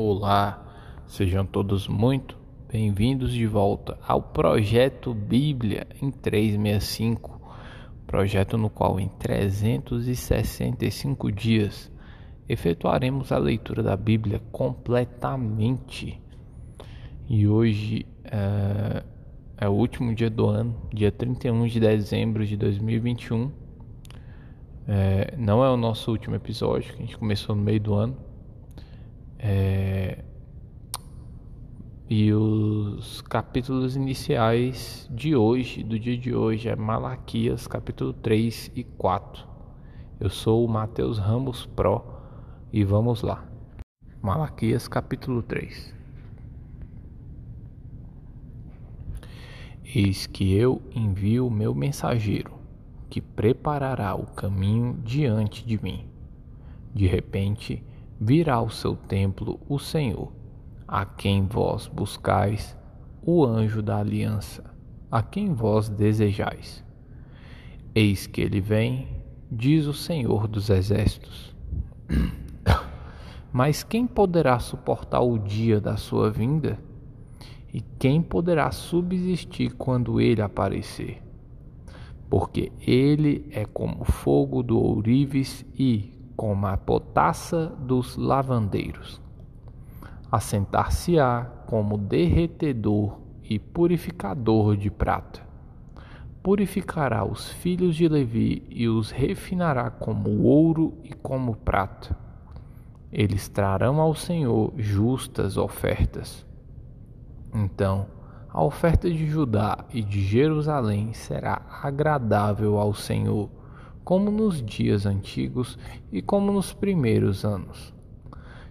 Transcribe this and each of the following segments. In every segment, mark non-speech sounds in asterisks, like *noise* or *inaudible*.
Olá, sejam todos muito bem-vindos de volta ao projeto Bíblia em 365, projeto no qual em 365 dias efetuaremos a leitura da Bíblia completamente. E hoje é, é o último dia do ano, dia 31 de dezembro de 2021. É, não é o nosso último episódio, que a gente começou no meio do ano. É, e os capítulos iniciais de hoje, do dia de hoje, é Malaquias, capítulo 3 e 4. Eu sou o Mateus Ramos Pro e vamos lá. Malaquias, capítulo 3. Eis que eu envio o meu mensageiro, que preparará o caminho diante de mim. De repente virá ao seu templo o Senhor, a quem vós buscais, o anjo da aliança, a quem vós desejais. Eis que ele vem, diz o Senhor dos exércitos. *coughs* Mas quem poderá suportar o dia da sua vinda? E quem poderá subsistir quando ele aparecer? Porque ele é como fogo do ourives e como a potassa dos lavandeiros. Assentar-se-á como derretedor e purificador de prata. Purificará os filhos de Levi e os refinará como ouro e como prata. Eles trarão ao Senhor justas ofertas então, a oferta de Judá e de Jerusalém será agradável ao Senhor, como nos dias antigos e como nos primeiros anos.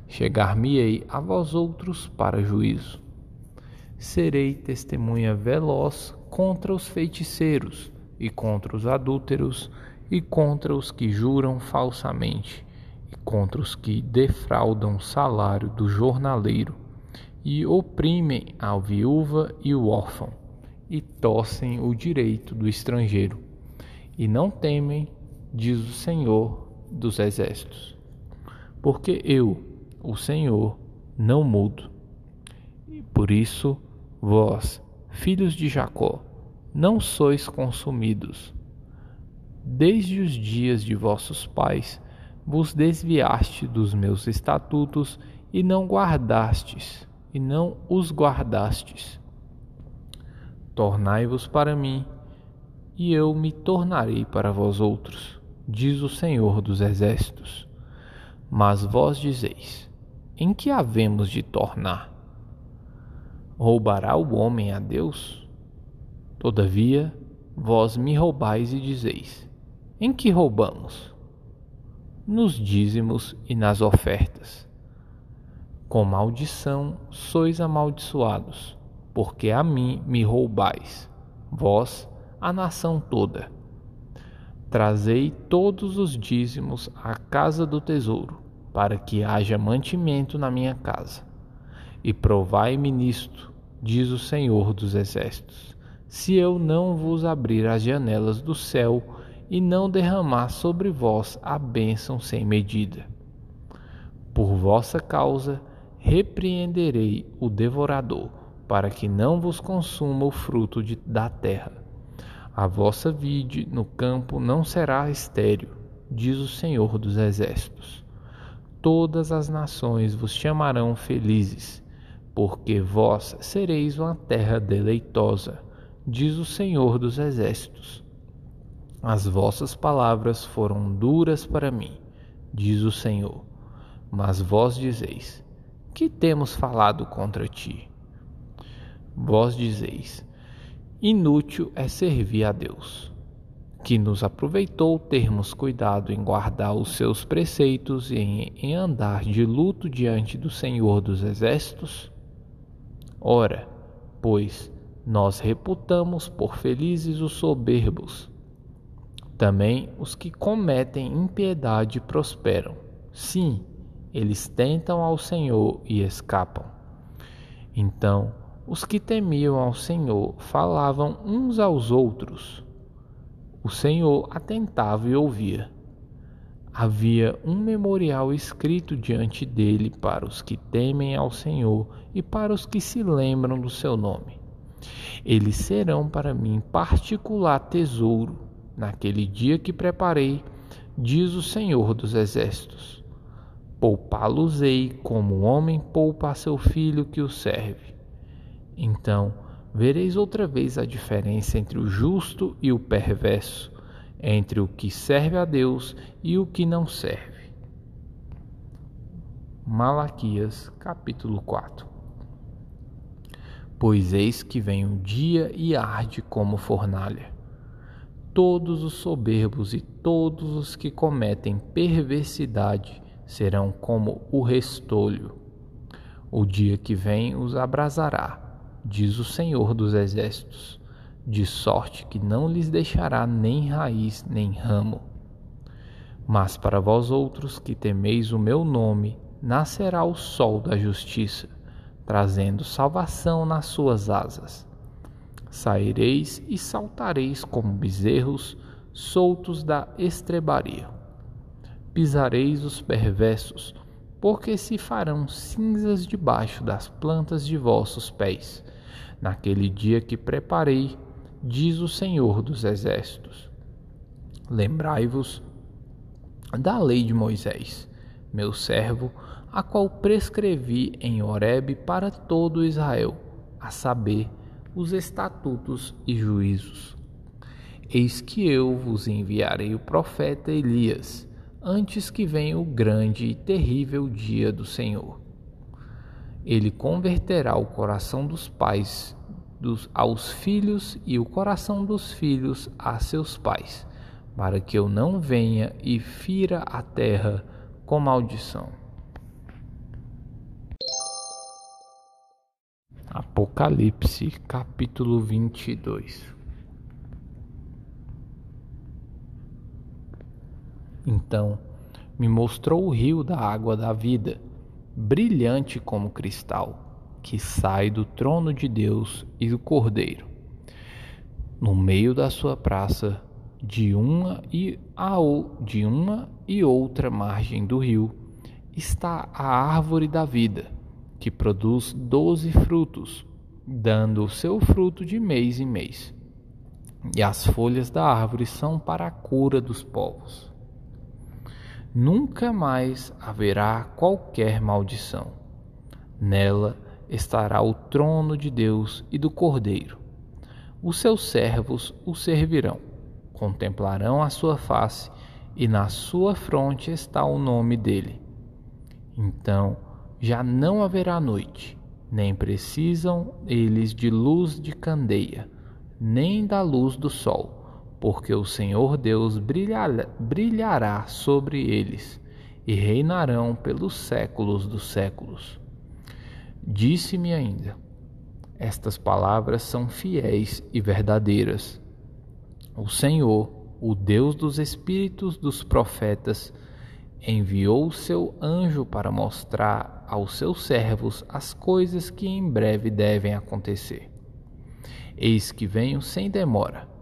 Chegar-me-ei a vós outros para juízo. Serei testemunha veloz contra os feiticeiros e contra os adúlteros e contra os que juram falsamente e contra os que defraudam o salário do jornaleiro e oprimem a viúva e o órfão, e torcem o direito do estrangeiro, e não temem, diz o Senhor dos Exércitos. Porque eu, o Senhor, não mudo. E por isso, vós, filhos de Jacó, não sois consumidos. Desde os dias de vossos pais, vos desviaste dos meus estatutos e não guardastes e não os guardastes. Tornai-vos para mim, e eu me tornarei para vós outros, diz o Senhor dos Exércitos. Mas vós dizeis: Em que havemos de tornar? Roubará o homem a Deus? Todavia, vós me roubais e dizeis: Em que roubamos? Nos dízimos e nas ofertas. Com maldição sois amaldiçoados, porque a mim me roubais, vós, a nação toda. Trazei todos os dízimos à casa do tesouro, para que haja mantimento na minha casa. E provai-me nisto, diz o Senhor dos Exércitos, se eu não vos abrir as janelas do céu e não derramar sobre vós a bênção sem medida. Por vossa causa, repreenderei o devorador, para que não vos consuma o fruto de, da terra. A vossa vide no campo não será estéril, diz o Senhor dos Exércitos. Todas as nações vos chamarão felizes, porque vós sereis uma terra deleitosa, diz o Senhor dos Exércitos. As vossas palavras foram duras para mim, diz o Senhor. Mas vós dizeis: que temos falado contra ti? Vós dizeis: Inútil é servir a Deus. Que nos aproveitou termos cuidado em guardar os seus preceitos e em, andar de luto diante do Senhor dos Exércitos? Ora, pois, nós reputamos por felizes os soberbos. Também os que cometem impiedade prosperam. Sim, eles tentam ao Senhor e escapam. Então, os que temiam ao Senhor falavam uns aos outros. O Senhor atentava e ouvia. havia um memorial escrito diante dele para os que temem ao Senhor e para os que se lembram do seu nome. Eles serão para mim particular tesouro naquele dia que preparei, diz o Senhor dos Exércitos. Poupá-los-ei como um homem poupa a seu filho que o serve. Então vereis outra vez a diferença entre o justo e o perverso, entre o que serve a Deus e o que não serve. Malaquias capítulo 4 Pois eis que vem um dia e arde como fornalha. Todos os soberbos e todos os que cometem perversidade serão como o restolho. O dia que vem os abrasará, diz o Senhor dos Exércitos, de sorte que não lhes deixará nem raiz nem ramo. Mas para vós outros que temeis o meu nome, nascerá o sol da justiça, trazendo salvação nas suas asas. Saireis e saltareis como bezerros soltos da estrebaria pisareis os perversos, porque se farão cinzas debaixo das plantas de vossos pés, naquele dia que preparei, diz o Senhor dos Exércitos. Lembrai-vos da lei de Moisés, meu servo, a qual prescrevi em Horebe para todo Israel, a saber, os estatutos e juízos. Eis que eu vos enviarei o profeta Elias, antes que venha o grande e terrível dia do Senhor. Ele converterá o coração dos pais dos, aos filhos e o coração dos filhos a seus pais, para que eu não venha e fira a terra com maldição. Apocalipse capítulo 22 Então me mostrou o rio da água da vida, brilhante como cristal, que sai do trono de Deus e do Cordeiro. No meio da sua praça, de uma e a de uma e outra margem do rio, está a árvore da vida, que produz doze frutos, dando o seu fruto de mês em mês. E as folhas da árvore são para a cura dos povos nunca mais haverá qualquer maldição. Nela estará o trono de Deus e do Cordeiro. Os seus servos o servirão, contemplarão a sua face, e na sua fronte está o nome dele. Então já não haverá noite, nem precisam eles de luz de candeia, nem da luz do sol porque o Senhor Deus brilhará, brilhará sobre eles e reinarão pelos séculos dos séculos. Disse-me ainda: Estas palavras são fiéis e verdadeiras. O Senhor, o Deus dos espíritos dos profetas, enviou seu anjo para mostrar aos seus servos as coisas que em breve devem acontecer. Eis que venho sem demora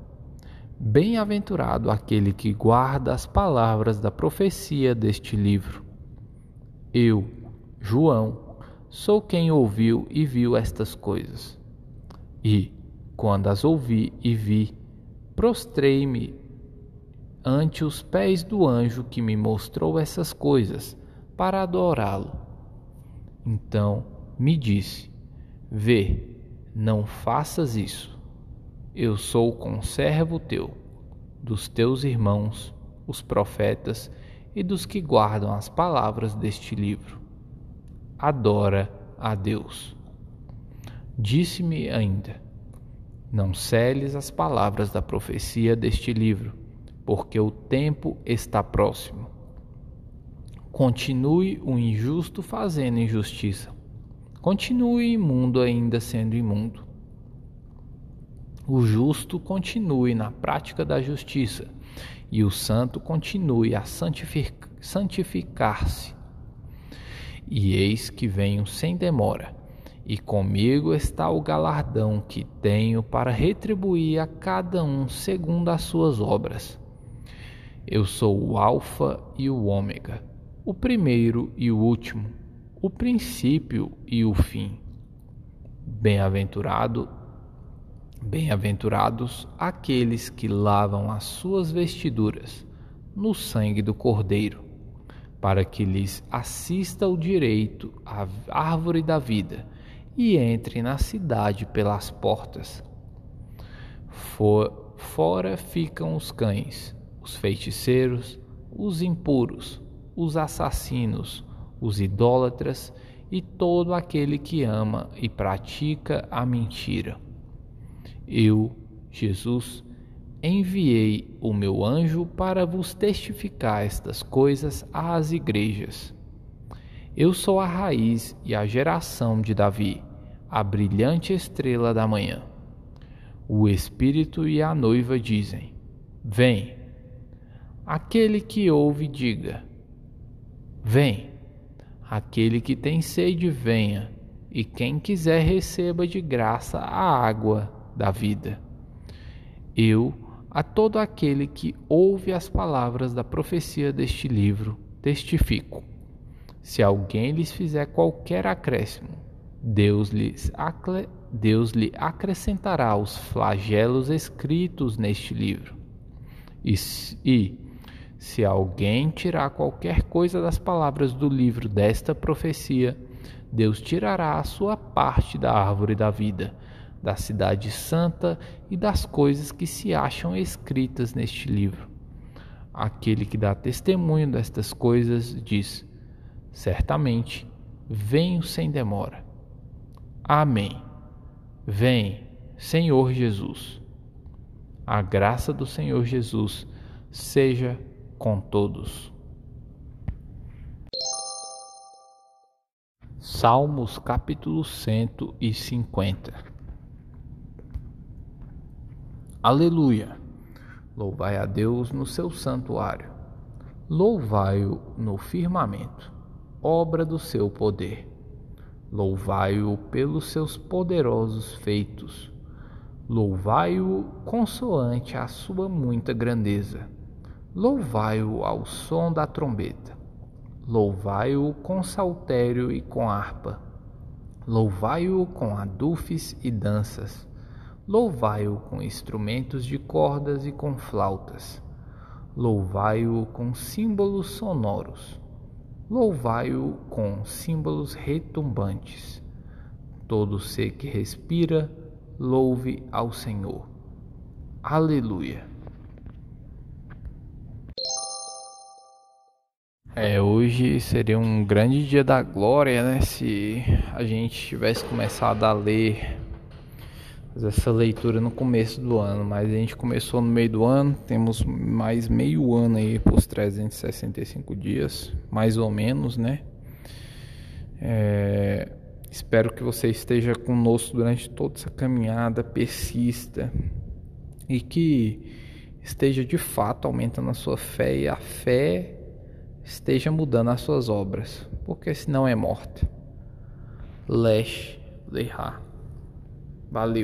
Bem-aventurado aquele que guarda as palavras da profecia deste livro. Eu, João, sou quem ouviu e viu estas coisas. E, quando as ouvi e vi, prostrei-me ante os pés do anjo que me mostrou essas coisas, para adorá-lo. Então me disse: Vê, não faças isso eu sou conservo teu, dos teus irmãos, os profetas e dos que guardam as palavras deste livro. Adora a Deus. Disse-me ainda: Não celes as palavras da profecia deste livro, porque o tempo está próximo. Continue o injusto fazendo injustiça. Continue imundo ainda sendo imundo o justo continue na prática da justiça e o santo continue a santificar-se. E eis que venho sem demora, e comigo está o galardão que tenho para retribuir a cada um segundo as suas obras. Eu sou o Alfa e o Ômega, o primeiro e o último, o princípio e o fim. Bem-aventurado, bem-aventurados aqueles que lavam as suas vestiduras no sangue do Cordeiro, para que lhes assista o direito à árvore da vida e entrem na cidade pelas portas. For, fora ficam os cães, os feiticeiros, os impuros, os assassinos, os idólatras e todo aquele que ama e pratica a mentira. Eu, Jesus, enviei o meu anjo para vos testificar estas coisas às igrejas. Eu sou a raiz e a geração de Davi, a brilhante estrela da manhã. O Espírito e a noiva dizem: Vem. Aquele que ouve, diga: Vem. Aquele que tem sede, venha. E quem quiser, receba de graça a água da vida. Eu, a todo aquele que ouve as palavras da profecia deste livro, testifico se alguém lhes fizer qualquer acréscimo, Deus, lhes Deus lhe acrescentará os flagelos escritos neste livro. E, e, se alguém tirar qualquer coisa das palavras do livro desta profecia, Deus tirará a sua parte da árvore da vida, da cidade santa e das coisas que se acham escritas neste livro. Aquele que dá testemunho destas coisas diz: certamente venho sem demora. Amém. Vem, Senhor Jesus. A graça do Senhor Jesus seja com todos. Salmos capítulo 150 Aleluia! Louvai a Deus no seu santuário, louvai-o no firmamento obra do seu poder. Louvai-o pelos seus poderosos feitos. Louvai-o consoante a sua muita grandeza. Louvai-o ao som da trombeta. Louvai-o com saltério e com harpa. Louvai-o com adufes e danças. Louvai-o com instrumentos de cordas e com flautas. Louvai-o com símbolos sonoros Louvai-o com símbolos retumbantes. Todo ser que respira, louve ao Senhor. Aleluia. É, hoje seria um grande dia da glória, né? Se a gente tivesse começado a ler essa leitura no começo do ano, mas a gente começou no meio do ano, temos mais meio ano aí para os 365 dias, mais ou menos, né? É, espero que você esteja conosco durante toda essa caminhada, persista e que esteja de fato aumentando a sua fé e a fé esteja mudando as suas obras, porque senão é morta. Lesh Leha. Valeu.